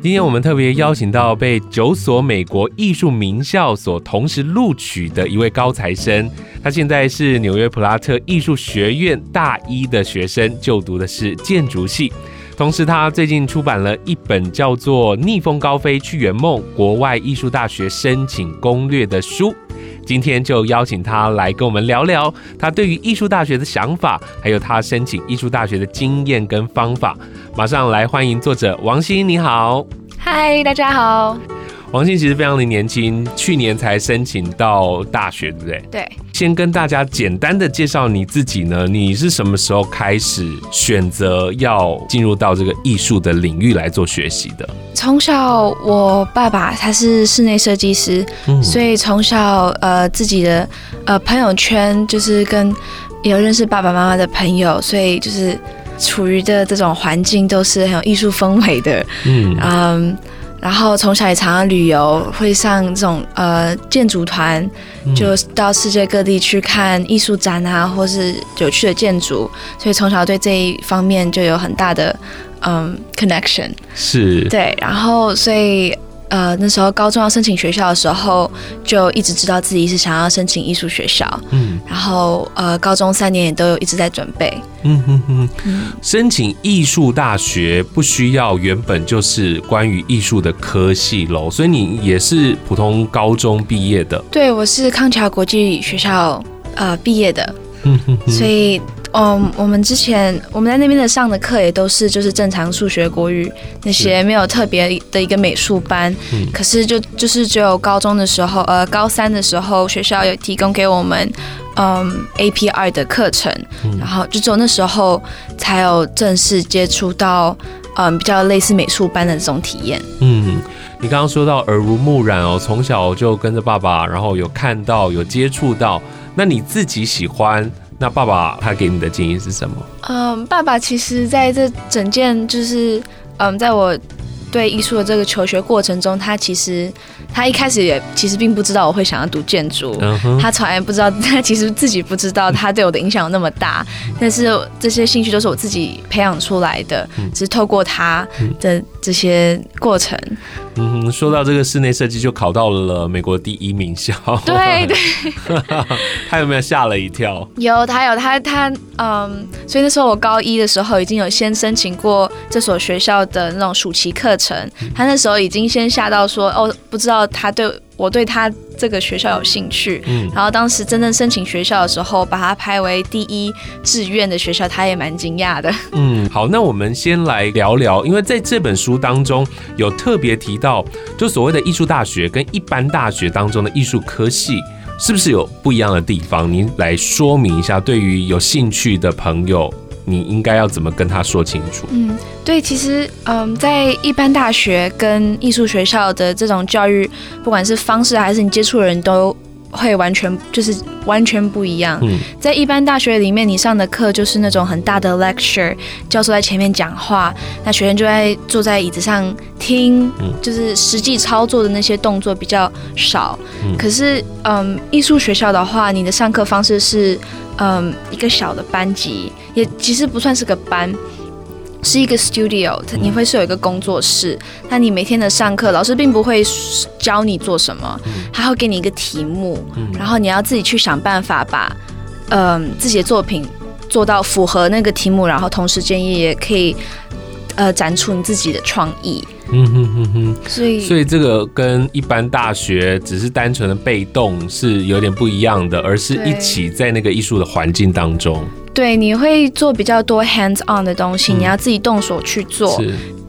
今天我们特别邀请到被九所美国艺术名校所同时录取的一位高材生，他现在是纽约普拉特艺术学院大一的学生，就读的是建筑系。同时，他最近出版了一本叫做《逆风高飞去圆梦：国外艺术大学申请攻略》的书。今天就邀请他来跟我们聊聊他对于艺术大学的想法，还有他申请艺术大学的经验跟方法。马上来欢迎作者王鑫，你好。嗨，大家好。王馨其实非常的年轻，去年才申请到大学，对不对？对。先跟大家简单的介绍你自己呢，你是什么时候开始选择要进入到这个艺术的领域来做学习的？从小，我爸爸他是室内设计师，嗯，所以从小呃自己的呃朋友圈就是跟有认识爸爸妈妈的朋友，所以就是处于的这种环境都是很有艺术氛围的，嗯。嗯然后从小也常常旅游，会上这种呃建筑团，就到世界各地去看艺术展啊，或是有趣的建筑，所以从小对这一方面就有很大的嗯 connection。是。对，然后所以。呃，那时候高中要申请学校的时候，就一直知道自己是想要申请艺术学校。嗯，然后呃，高中三年也都有一直在准备。嗯。哼哼。嗯，申请艺术大学不需要原本就是关于艺术的科系喽，所以你也是普通高中毕业的。对，我是康桥国际学校呃毕业的。嗯。哼哼。所以。嗯，我们之前我们在那边的上的课也都是就是正常数学、国语那些，没有特别的一个美术班。嗯。可是就就是只有高中的时候，呃，高三的时候学校有提供给我们嗯 APR 的课程，然后就只有那时候才有正式接触到嗯比较类似美术班的这种体验。嗯，你刚刚说到耳濡目染哦，从小就跟着爸爸，然后有看到有接触到，那你自己喜欢？那爸爸他给你的建议是什么？嗯，爸爸其实在这整件就是，嗯，在我对艺术的这个求学过程中，他其实他一开始也其实并不知道我会想要读建筑，嗯，他从来不知道，他其实自己不知道他对我的影响有那么大。但是这些兴趣都是我自己培养出来的，只是透过他的这些过程。嗯哼，说到这个室内设计，就考到了美国第一名校。对对，他有没有吓了一跳？有，他有，他他嗯，所以那时候我高一的时候已经有先申请过这所学校的那种暑期课程。他那时候已经先吓到说，哦，不知道他对。我对他这个学校有兴趣，嗯，然后当时真正申请学校的时候，把它排为第一志愿的学校，他也蛮惊讶的。嗯，好，那我们先来聊聊，因为在这本书当中有特别提到，就所谓的艺术大学跟一般大学当中的艺术科系，是不是有不一样的地方？您来说明一下，对于有兴趣的朋友。你应该要怎么跟他说清楚？嗯，对，其实，嗯，在一般大学跟艺术学校的这种教育，不管是方式还是你接触的人都会完全就是完全不一样。嗯，在一般大学里面，你上的课就是那种很大的 lecture，教授在前面讲话，那学生就在坐在椅子上听，就是实际操作的那些动作比较少。嗯，可是，嗯，艺术学校的话，你的上课方式是。嗯，一个小的班级也其实不算是个班，是一个 studio。你会是有一个工作室，那你每天的上课，老师并不会教你做什么，他会给你一个题目，然后你要自己去想办法把嗯自己的作品做到符合那个题目，然后同时间也可以呃展出你自己的创意。嗯哼哼哼，所以所以这个跟一般大学只是单纯的被动是有点不一样的，而是一起在那个艺术的环境当中。对，你会做比较多 hands on 的东西，嗯，你要自己动手去做。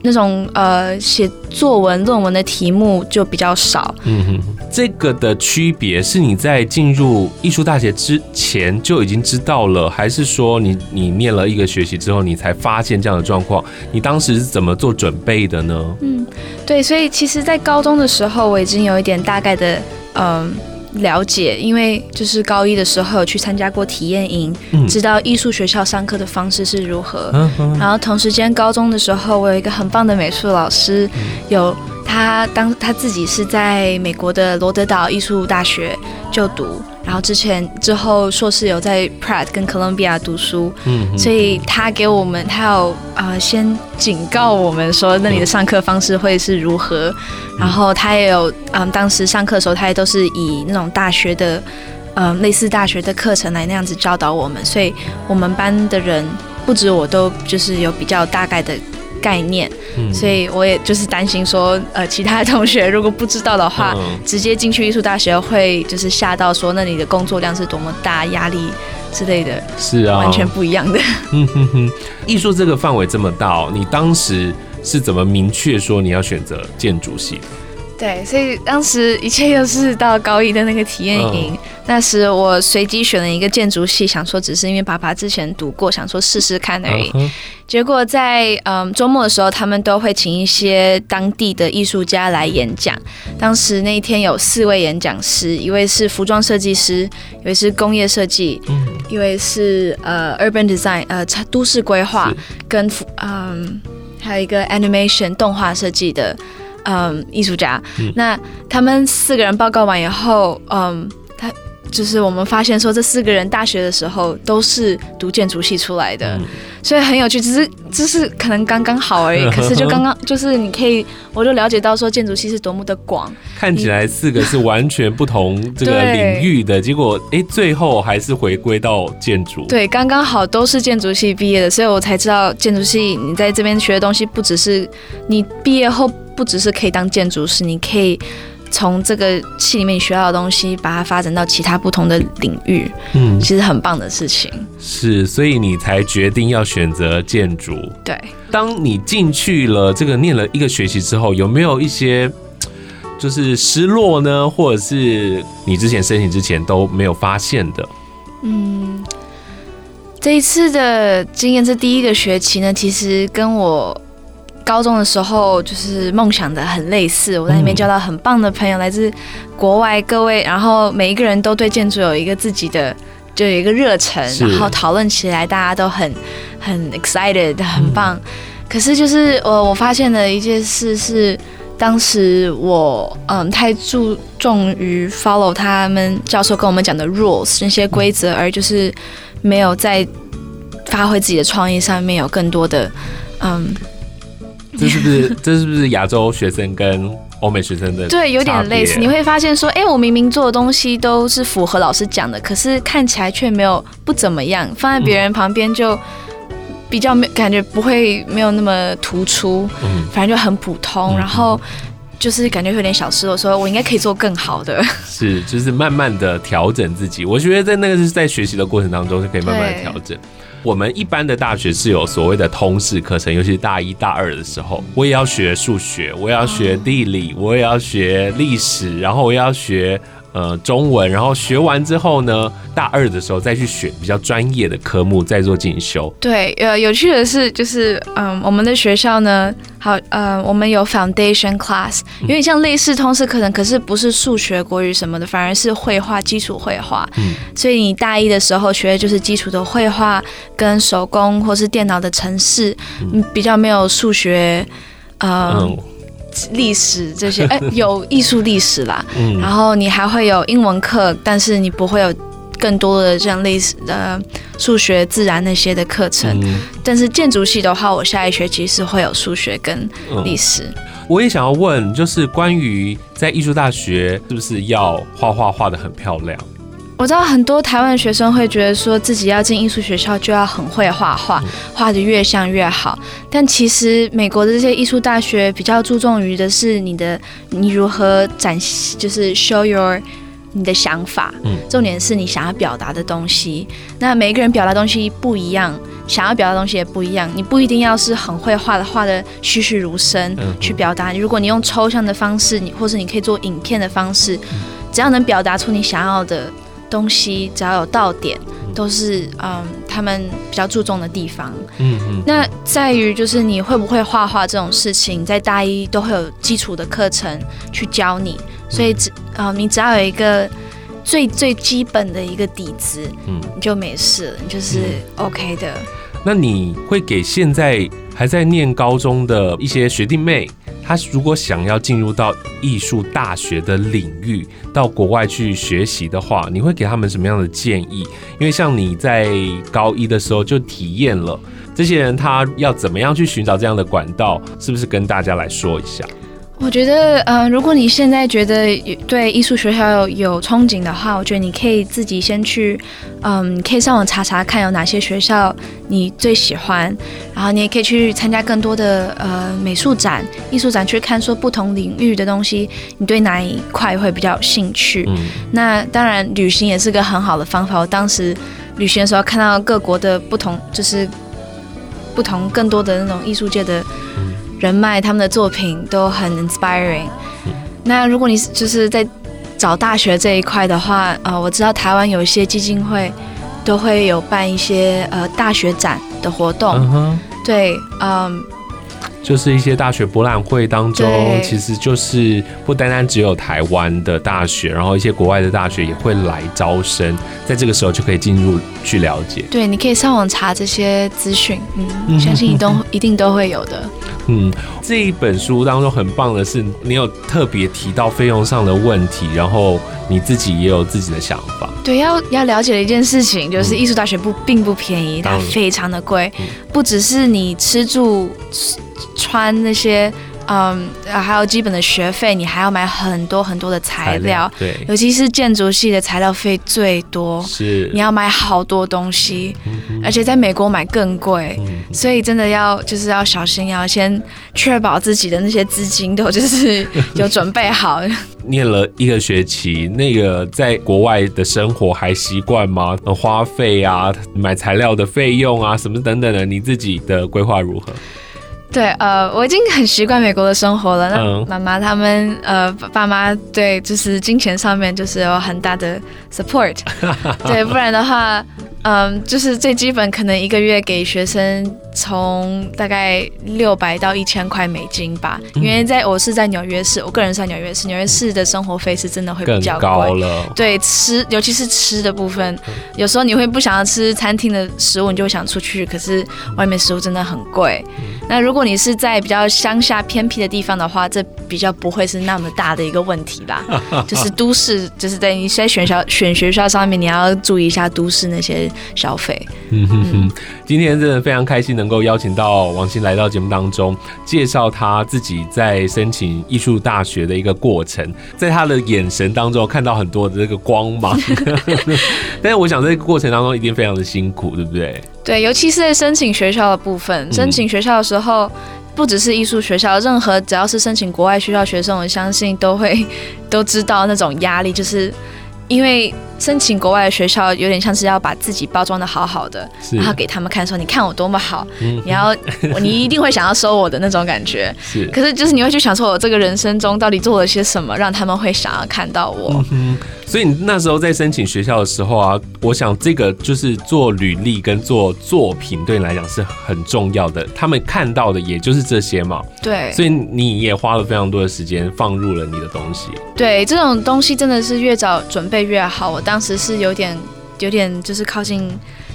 那种呃写作文论文的题目就比较少。嗯哼，这个的区别是你在进入艺术大学之前就已经知道了，还是说你你念了一个学期之后你才发现这样的状况？你当时是怎么做准备的呢？嗯，对，所以其实，在高中的时候我已经有一点大概的嗯。呃了解，因为就是高一的时候去参加过体验营，嗯、知道艺术学校上课的方式是如何。然后同时间高中的时候，我有一个很棒的美术老师，嗯、有他当他自己是在美国的罗德岛艺术大学就读。然后之前之后硕士有在 Pratt 跟哥伦比亚读书，嗯，所以他给我们他要呃先警告我们说那里的上课方式会是如何，嗯、然后他也有嗯当时上课的时候他也都是以那种大学的嗯类似大学的课程来那样子教导我们，所以我们班的人不止我都就是有比较大概的。概念，所以我也就是担心说，呃，其他同学如果不知道的话，嗯、直接进去艺术大学会就是吓到说，那你的工作量是多么大，压力之类的，是啊，完全不一样的。嗯哼哼，艺术这个范围这么大，你当时是怎么明确说你要选择建筑系？对，所以当时一切又是到高一的那个体验营。嗯、那时我随机选了一个建筑系，想说只是因为爸爸之前读过，想说试试看而已。嗯、结果在嗯周末的时候，他们都会请一些当地的艺术家来演讲。当时那一天有四位演讲师，一位是服装设计师，一位是工业设计，嗯、一位是呃 urban design 呃都市规划，是跟嗯还有一个 animation 动画设计的。嗯，艺术家。嗯、那他们四个人报告完以后，嗯，他就是我们发现说，这四个人大学的时候都是读建筑系出来的，嗯、所以很有趣。只是只是可能刚刚好而已。可是就刚刚就是你可以，我就了解到说建筑系是多么的广。看起来四个是完全不同这个领域的，结果哎，最后还是回归到建筑。对，刚刚好都是建筑系毕业的，所以我才知道建筑系你在这边学的东西不只是你毕业后。不只是可以当建筑师，你可以从这个戏里面学到的东西，把它发展到其他不同的领域。嗯，其实很棒的事情。是，所以你才决定要选择建筑。对，当你进去了这个念了一个学期之后，有没有一些就是失落呢？或者是你之前申请之前都没有发现的？嗯，这一次的经验，这第一个学期呢，其实跟我。高中的时候就是梦想的很类似，我在里面交到很棒的朋友，来自国外各位，然后每一个人都对建筑有一个自己的，就有一个热忱，然后讨论起来大家都很很 excited，很棒。嗯、可是就是我我发现的一件事是，当时我嗯太注重于 follow 他们教授跟我们讲的 rules 那些规则，而就是没有在发挥自己的创意上面有更多的嗯。这是不是这是不是亚洲学生跟欧美学生的？对，有点类似。你会发现说，哎，我明明做的东西都是符合老师讲的，可是看起来却没有不怎么样，放在别人旁边就比较没感觉，不会没有那么突出，嗯，反正就很普通，然后就是感觉有点小失落，说我应该可以做更好的。是，就是慢慢的调整自己。我觉得在那个是在学习的过程当中是可以慢慢的调整。我们一般的大学是有所谓的通识课程，尤其是大一大二的时候，我也要学数学，我也要学地理，我也要学历史，然后我也要学。呃，中文，然后学完之后呢，大二的时候再去选比较专业的科目，再做进修。对，呃，有趣的是，就是嗯，我们的学校呢，好，呃，我们有 foundation class，有点像类似通识课程，可是不是数学、国语什么的，反而是绘画，基础绘画。嗯，所以你大一的时候学的就是基础的绘画跟手工或是电脑的程式，嗯，比较没有数学，呃、嗯。历史这些，哎、欸，有艺术历史啦，嗯、然后你还会有英文课，但是你不会有更多的这样类似的数学、自然那些的课程。嗯、但是建筑系的话，我下一学期是会有数学跟历史、嗯。我也想要问，就是关于在艺术大学是不是要画画画的很漂亮？我知道很多台湾学生会觉得说自己要进艺术学校就要很会画画，画的越像越好。但其实美国的这些艺术大学比较注重于的是你的你如何展，就是 show your 你的想法，嗯，重点是你想要表达的东西。那每一个人表达东西不一样，想要表达东西也不一样。你不一定要是很会画的，画的栩栩如生去表达。如果你用抽象的方式，你或是你可以做影片的方式，只要能表达出你想要的东西，只要有到点，都是嗯他们比较注重的地方。嗯嗯。那在于就是你会不会画画这种事情，在大一都会有基础的课程去教你。所以只啊、呃，你只要有一个最最基本的一个底子，嗯，你就没事了，你就是 OK 的。那你会给现在还在念高中的一些学弟妹，他如果想要进入到艺术大学的领域，到国外去学习的话，你会给他们什么样的建议？因为像你在高一的时候就体验了，这些人他要怎么样去寻找这样的管道，是不是跟大家来说一下？我觉得，嗯、呃，如果你现在觉得对艺术学校有有憧憬的话，我觉得你可以自己先去，嗯，你可以上网查查看有哪些学校你最喜欢，然后你也可以去参加更多的呃美术展、艺术展，去看说不同领域的东西，你对哪一块会比较有兴趣。嗯、那当然，旅行也是个很好的方法。我当时旅行的时候看到各国的不同，就是不同更多的那种艺术界的。人脉，他们的作品都很 inspiring。那如果你就是在找大学这一块的话，呃，我知道台湾有一些基金会都会有办一些呃大学展的活动。Uh huh. 对，嗯。就是一些大学博览会当中，其实就是不单单只有台湾的大学，然后一些国外的大学也会来招生，在这个时候就可以进入去了解。对，你可以上网查这些资讯，嗯，相信你都一定都会有的。嗯，这一本书当中很棒的是，你有特别提到费用上的问题，然后你自己也有自己的想法。对，要要了解的一件事情就是，艺术大学不并不便宜，它非常的贵，不只是你吃住。穿那些，嗯，还有基本的学费，你还要买很多很多的材料，对，尤其是建筑系的材料费最多，是，你要买好多东西，嗯、而且在美国买更贵，嗯、所以真的要就是要小心，要先确保自己的那些资金都就是 有准备好。念了一个学期，那个在国外的生活还习惯吗？花费啊，买材料的费用啊，什么等等的，你自己的规划如何？对，呃，我已经很习惯美国的生活了。那妈妈他们，呃，爸妈对，就是金钱上面就是有很大的 support。对，不然的话。嗯，就是最基本，可能一个月给学生从大概六百到一千块美金吧。因为在我是在纽约市，我个人是在纽约市，纽约市的生活费是真的会比较高了。对，吃尤其是吃的部分，有时候你会不想要吃餐厅的食物，你就会想出去，可是外面食物真的很贵。那如果你是在比较乡下偏僻的地方的话，这比较不会是那么大的一个问题吧。就是都市，就是在你在选校选学校上面，你要注意一下都市那些。消费，嗯哼哼，今天真的非常开心能够邀请到王鑫来到节目当中，介绍他自己在申请艺术大学的一个过程，在他的眼神当中看到很多的这个光芒，但是我想这个过程当中一定非常的辛苦，对不对？对，尤其是在申请学校的部分，申请学校的时候，不只是艺术学校，任何只要是申请国外学校学生，我相信都会 都知道那种压力，就是因为。申请国外的学校有点像是要把自己包装的好好的，然后给他们看说，你看我多么好，嗯、你要你一定会想要收我的那种感觉。是，可是就是你会去想说，我这个人生中到底做了些什么，让他们会想要看到我。嗯、所以你那时候在申请学校的时候啊，我想这个就是做履历跟做作品对你来讲是很重要的。他们看到的也就是这些嘛。对。所以你也花了非常多的时间放入了你的东西。对，这种东西真的是越早准备越好。我当时是有点，有点就是靠近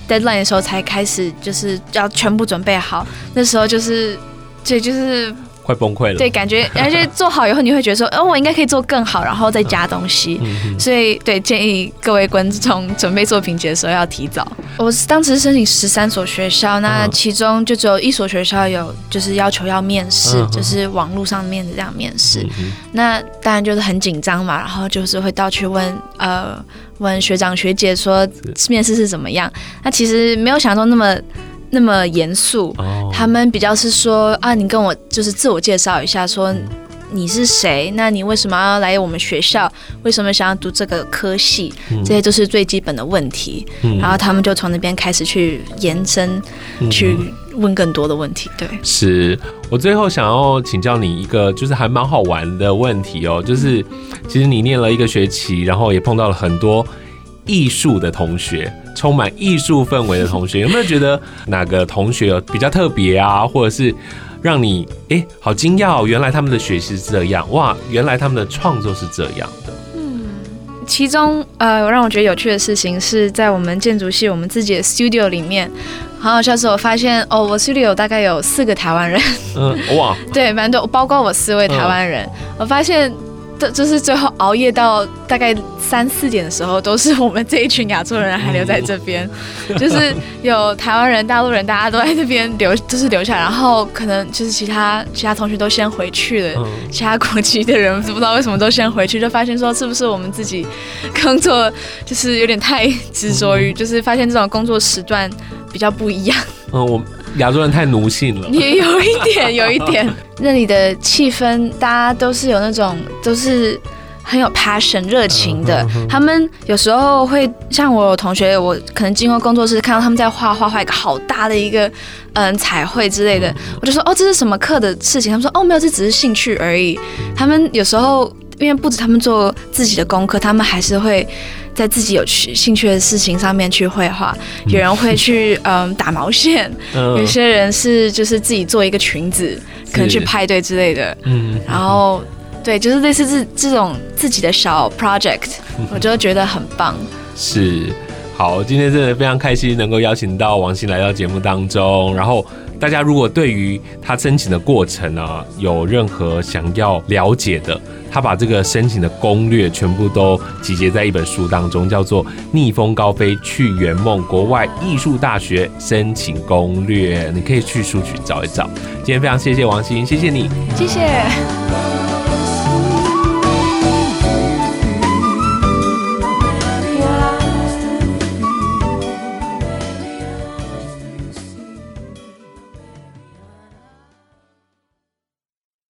deadline 的时候才开始，就是要全部准备好。那时候就是，对，就是。快崩溃了，对，感觉而且做好以后，你会觉得说，哦，我应该可以做更好，然后再加东西。所以，对，建议各位观众准备作品集的时候要提早。我当时申请十三所学校，那其中就只有一所学校有，就是要求要面试，嗯、就是网络上面的这样面试。那当然就是很紧张嘛，然后就是会到去问呃问学长学姐说面试是怎么样。那其实没有想到那么。那么严肃，他们比较是说啊，你跟我就是自我介绍一下，说你是谁？那你为什么要来我们学校？为什么想要读这个科系？这些都是最基本的问题。嗯、然后他们就从那边开始去延伸，嗯、去问更多的问题。对，是我最后想要请教你一个，就是还蛮好玩的问题哦，就是其实你念了一个学期，然后也碰到了很多艺术的同学，充满艺术氛围的同学，有没有觉得哪个同学有比较特别啊，或者是？让你哎、欸，好惊讶哦！原来他们的学习是这样哇！原来他们的创作是这样的。嗯，其中呃，让我觉得有趣的事情是在我们建筑系我们自己的 studio 里面，好好笑是我发现哦，我 studio 大概有四个台湾人。嗯，哇，对，蛮多，包括我四位台湾人，嗯、我发现。就是最后熬夜到大概三四点的时候，都是我们这一群亚洲人还留在这边，就是有台湾人、大陆人，大家都在这边留，就是留下来。然后可能就是其他其他同学都先回去了，其他国籍的人不知道为什么都先回去，就发现说是不是我们自己工作就是有点太执着于，就是发现这种工作时段比较不一样。嗯，我。亚洲人太奴性了，也有一点，有一点。那里的气氛，大家都是有那种，都是很有 passion 热情的。他们有时候会像我有同学，我可能经过工作室看到他们在画画，画一个好大的一个嗯彩绘之类的，我就说哦，这是什么课的事情？他们说哦，没有，这只是兴趣而已。他们有时候因为不止他们做自己的功课，他们还是会。在自己有趣兴趣的事情上面去绘画，有人会去 嗯打毛线，有些人是就是自己做一个裙子，可能去派对之类的，嗯，然后对，就是类似这这种自己的小 project，我就觉得很棒。是，好，今天真的非常开心能够邀请到王鑫来到节目当中，然后。大家如果对于他申请的过程呢、啊，有任何想要了解的，他把这个申请的攻略全部都集结在一本书当中，叫做《逆风高飞去圆梦：国外艺术大学申请攻略》，你可以去书局找一找。今天非常谢谢王鑫，谢谢你，谢谢。